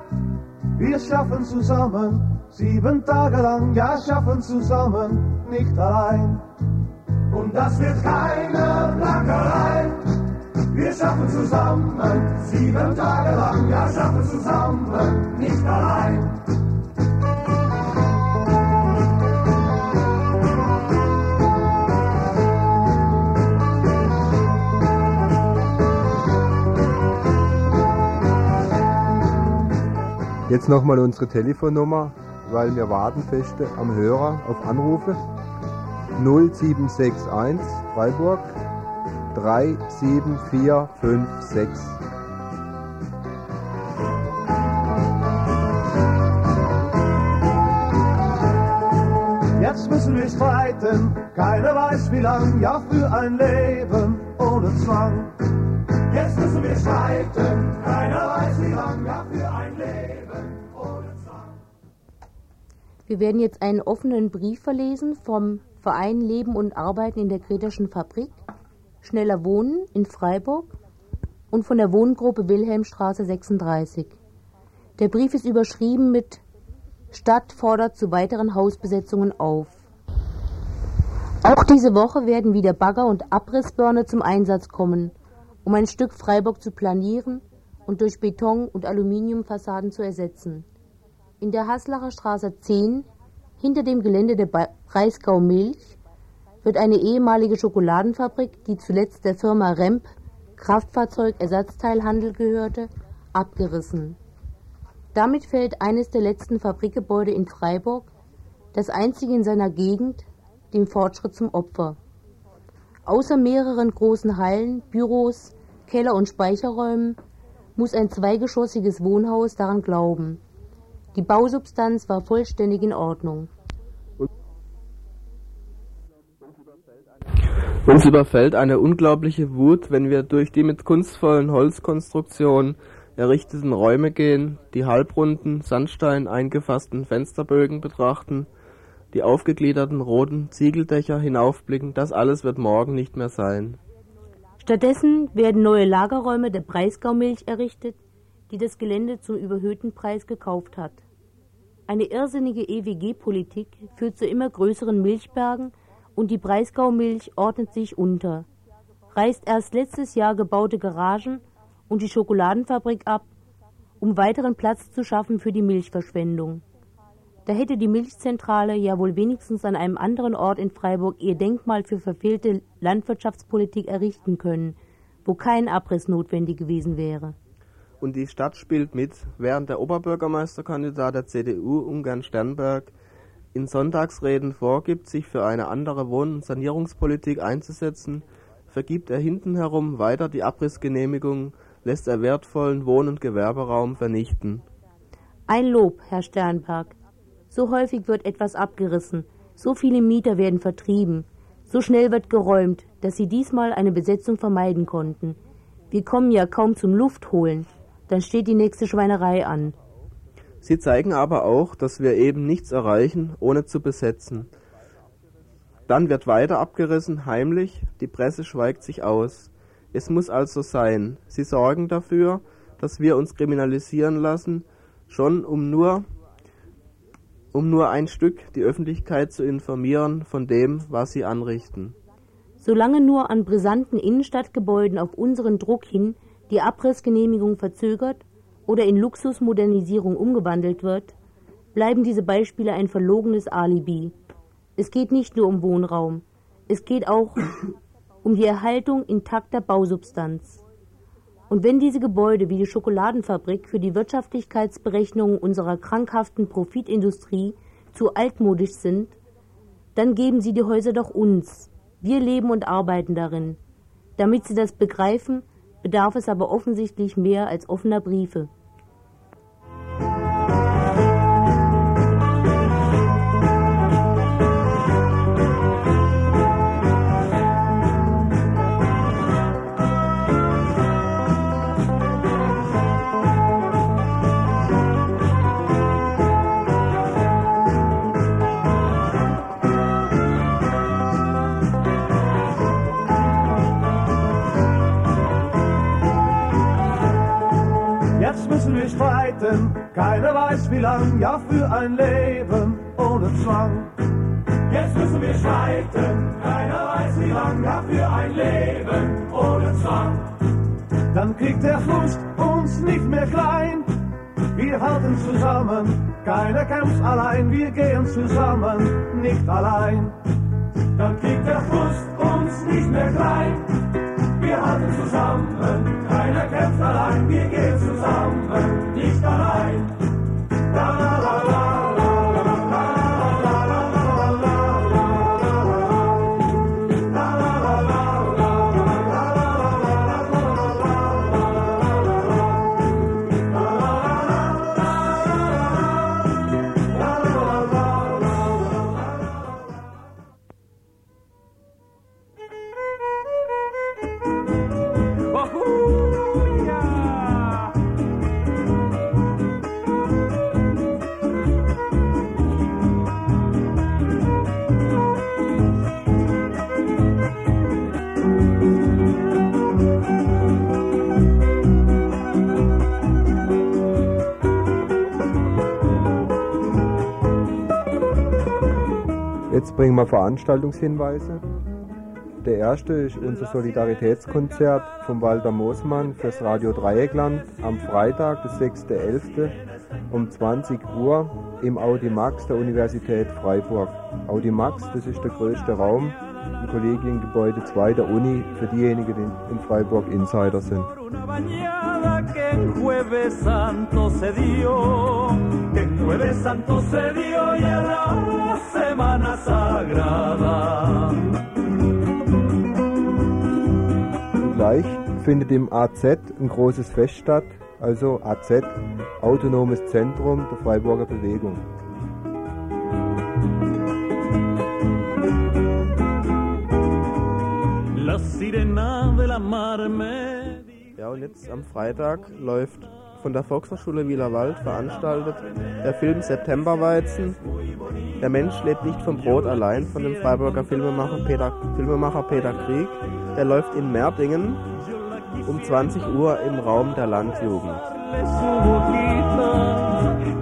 wir schaffen zusammen, sieben Tage lang, ja schaffen zusammen, nicht allein. Und das wird keine Plackerei. Wir schaffen zusammen, sieben Tage lang, ja schaffen zusammen, nicht allein. Jetzt nochmal unsere Telefonnummer, weil wir warten feste am Hörer auf Anrufe. 0761 Freiburg 37456. Jetzt müssen wir streiten, keiner weiß wie lang, ja für ein Leben ohne Zwang. Jetzt müssen wir streiten, keiner weiß wie lang, ja für ein Leben ohne Zwang. Wir werden jetzt einen offenen Brief verlesen vom Verein Leben und Arbeiten in der Kreterschen Fabrik, Schneller Wohnen in Freiburg und von der Wohngruppe Wilhelmstraße 36. Der Brief ist überschrieben mit Stadt fordert zu weiteren Hausbesetzungen auf. Auch diese Woche werden wieder Bagger und Abrissbörne zum Einsatz kommen, um ein Stück Freiburg zu planieren und durch Beton- und Aluminiumfassaden zu ersetzen. In der Haslacher Straße 10, hinter dem Gelände der Breisgau Milch, wird eine ehemalige Schokoladenfabrik, die zuletzt der Firma Remp Kraftfahrzeugersatzteilhandel gehörte, abgerissen. Damit fällt eines der letzten Fabrikgebäude in Freiburg, das einzige in seiner Gegend, dem Fortschritt zum Opfer. Außer mehreren großen Hallen, Büros, Keller- und Speicherräumen muss ein zweigeschossiges Wohnhaus daran glauben. Die Bausubstanz war vollständig in Ordnung. Uns überfällt eine unglaubliche Wut, wenn wir durch die mit kunstvollen Holzkonstruktionen errichteten Räume gehen, die halbrunden, Sandstein eingefassten Fensterbögen betrachten, die aufgegliederten roten Ziegeldächer hinaufblicken, das alles wird morgen nicht mehr sein. Stattdessen werden neue Lagerräume der Breisgaumilch errichtet, die das Gelände zum überhöhten Preis gekauft hat. Eine irrsinnige EWG-Politik führt zu immer größeren Milchbergen und die Breisgaumilch ordnet sich unter, reißt erst letztes Jahr gebaute Garagen und die Schokoladenfabrik ab, um weiteren Platz zu schaffen für die Milchverschwendung. Da hätte die Milchzentrale ja wohl wenigstens an einem anderen Ort in Freiburg ihr Denkmal für verfehlte Landwirtschaftspolitik errichten können, wo kein Abriss notwendig gewesen wäre. Und die Stadt spielt mit, während der Oberbürgermeisterkandidat der CDU Ungarn Sternberg in Sonntagsreden vorgibt, sich für eine andere Wohn- und Sanierungspolitik einzusetzen, vergibt er hinten herum weiter die Abrissgenehmigung, lässt er wertvollen Wohn- und Gewerberaum vernichten. Ein Lob, Herr Sternberg. So häufig wird etwas abgerissen, so viele Mieter werden vertrieben, so schnell wird geräumt, dass sie diesmal eine Besetzung vermeiden konnten. Wir kommen ja kaum zum Luftholen, dann steht die nächste Schweinerei an. Sie zeigen aber auch, dass wir eben nichts erreichen, ohne zu besetzen. Dann wird weiter abgerissen, heimlich, die Presse schweigt sich aus. Es muss also sein. Sie sorgen dafür, dass wir uns kriminalisieren lassen, schon um nur um nur ein Stück die Öffentlichkeit zu informieren von dem, was sie anrichten. Solange nur an brisanten Innenstadtgebäuden auf unseren Druck hin die Abrissgenehmigung verzögert oder in Luxusmodernisierung umgewandelt wird, bleiben diese Beispiele ein verlogenes Alibi. Es geht nicht nur um Wohnraum, es geht auch um die Erhaltung intakter Bausubstanz. Und wenn diese Gebäude wie die Schokoladenfabrik für die Wirtschaftlichkeitsberechnungen unserer krankhaften Profitindustrie zu altmodisch sind, dann geben sie die Häuser doch uns. Wir leben und arbeiten darin. Damit sie das begreifen, bedarf es aber offensichtlich mehr als offener Briefe. Streiten, keiner weiß wie lang, ja für ein Leben ohne Zwang. Jetzt müssen wir streiten, keiner weiß wie lang, ja für ein Leben ohne Zwang. Dann kriegt der Frust uns nicht mehr klein. Wir halten zusammen, keiner kämpft allein, wir gehen zusammen, nicht allein. Dann kriegt der Frust uns nicht mehr klein. Wir halten zusammen, keiner kämpft allein, wir gehen Jetzt bringen wir Veranstaltungshinweise. Der erste ist unser Solidaritätskonzert vom Walter Moosmann fürs Radio Dreieckland am Freitag, des 6.11. um 20 Uhr im Audimax der Universität Freiburg. Audimax, das ist der größte Raum im Kollegiengebäude 2 der Uni für diejenigen, die in Freiburg Insider sind. Gleich findet im AZ ein großes Fest statt, also AZ, Autonomes Zentrum der Freiburger Bewegung. La sirena de la mar me Ja, und jetzt am Freitag läuft von der Volkshochschule Wielerwald veranstaltet der Film Septemberweizen. Der Mensch lebt nicht vom Brot allein von dem Freiburger Filmemacher Peter, Filmemacher Peter Krieg. Der läuft in Merdingen um 20 Uhr im Raum der Landjugend.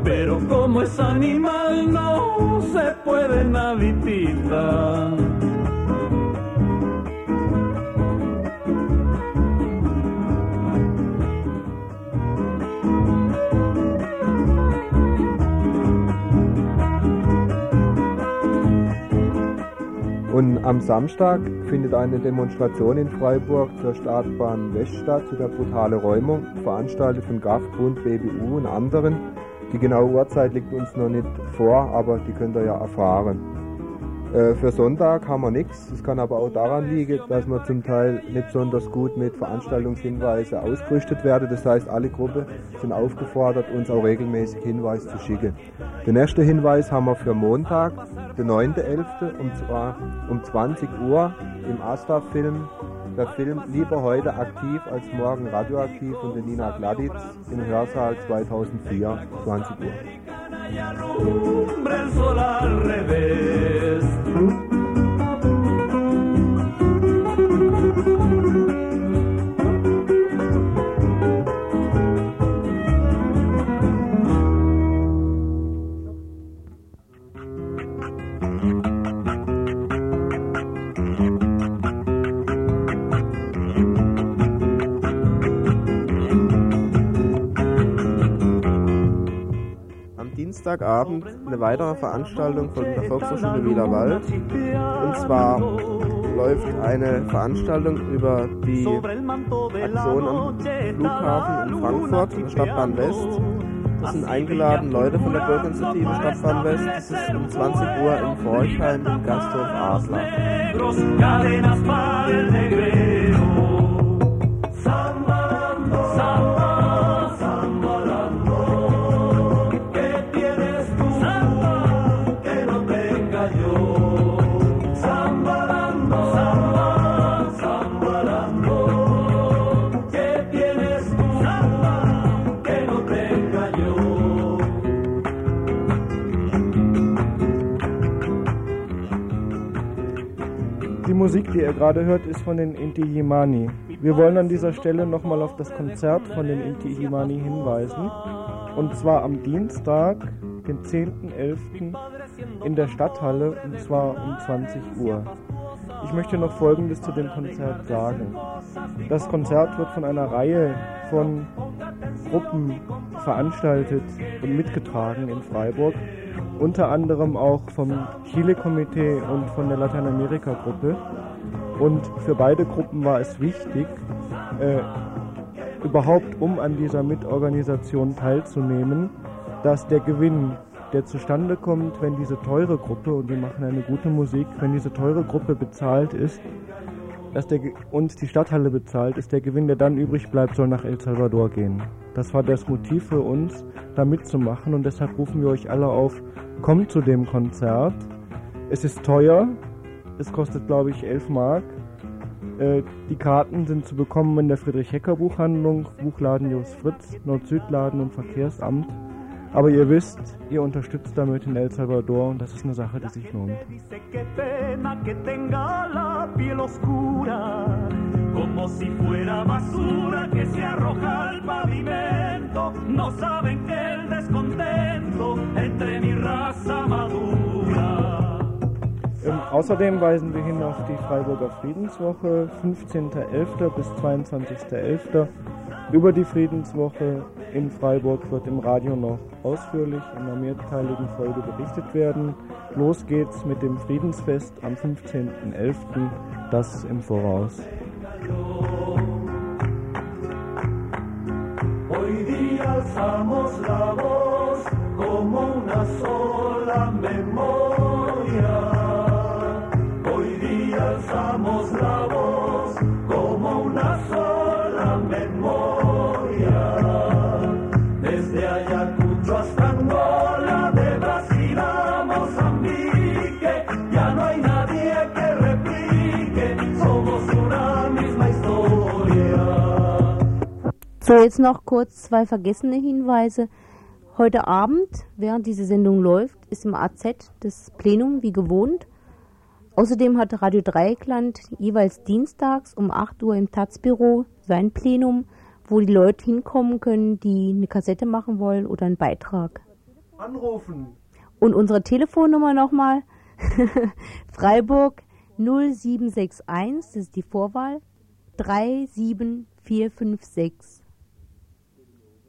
pero como es animal no se puede naditita. Und am Samstag findet eine Demonstration in Freiburg zur Startbahn West statt, zu der brutale Räumung, veranstaltet von GAF, Bund, BBU und anderen. Die genaue Uhrzeit liegt uns noch nicht vor, aber die könnt ihr ja erfahren. Äh, für Sonntag haben wir nichts. Das kann aber auch daran liegen, dass wir zum Teil nicht besonders gut mit Veranstaltungshinweisen ausgerüstet werden. Das heißt, alle Gruppen sind aufgefordert, uns auch regelmäßig Hinweise zu schicken. Den ersten Hinweis haben wir für Montag, den 9.11. und zwar um 20 Uhr im Asta-Film. Der Film Lieber heute aktiv als morgen radioaktiv von der Nina Gladitz im Hörsaal 2004, 20 Uhr. Hombre, el sol al revés. Dienstagabend eine weitere Veranstaltung von der Volkshochschule Wielerwald. Und zwar läuft eine Veranstaltung über die Aktion am Flughafen in Frankfurt, in der Stadtbahn West. Das sind eingeladen Leute von der Bürgerinitiative Stadtbahn West. Das ist um 20 Uhr im Forchheim im Gasthof Adler. Musik, die ihr gerade hört, ist von den Inti Illimani. Wir wollen an dieser Stelle nochmal auf das Konzert von den Inti Illimani hinweisen. Und zwar am Dienstag, den 10.11. in der Stadthalle und zwar um 20 Uhr. Ich möchte noch Folgendes zu dem Konzert sagen. Das Konzert wird von einer Reihe von Gruppen veranstaltet und mitgetragen in Freiburg. Unter anderem auch vom Chile-Komitee und von der Lateinamerika-Gruppe. Und für beide Gruppen war es wichtig, äh, überhaupt um an dieser Mitorganisation teilzunehmen, dass der Gewinn, der zustande kommt, wenn diese teure Gruppe, und die machen eine gute Musik, wenn diese teure Gruppe bezahlt ist, dass der und die Stadthalle bezahlt ist, der Gewinn, der dann übrig bleibt, soll nach El Salvador gehen. Das war das Motiv für uns, da mitzumachen und deshalb rufen wir euch alle auf, kommt zu dem Konzert. Es ist teuer, es kostet glaube ich 11 Mark. Äh, die Karten sind zu bekommen in der Friedrich-Hecker-Buchhandlung, Buchladen Jos Fritz, Nord-Süd-Laden und Verkehrsamt. Aber ihr wisst, ihr unterstützt damit in El Salvador und das ist eine Sache, die sich lohnt. Como si fuera basura que se arroja al pavimento. No saben que el descontento entre mi raza madura. Außerdem weisen wir hin auf die Freiburger Friedenswoche, 15.11. bis 22.11. Über die Friedenswoche in Freiburg wird im Radio noch ausführlich in einer mehrteiligen Folge berichtet werden. Los geht's mit dem Friedensfest am 15.11. Das im Voraus. Hoy día alzamos la voz como una sola memoria. Hoy día alzamos So, jetzt noch kurz zwei vergessene Hinweise. Heute Abend, während diese Sendung läuft, ist im AZ das Plenum wie gewohnt. Außerdem hat Radio Dreieckland jeweils dienstags um 8 Uhr im Taz-Büro sein Plenum, wo die Leute hinkommen können, die eine Kassette machen wollen oder einen Beitrag. Anrufen! Und unsere Telefonnummer nochmal. Freiburg 0761, das ist die Vorwahl, 37456.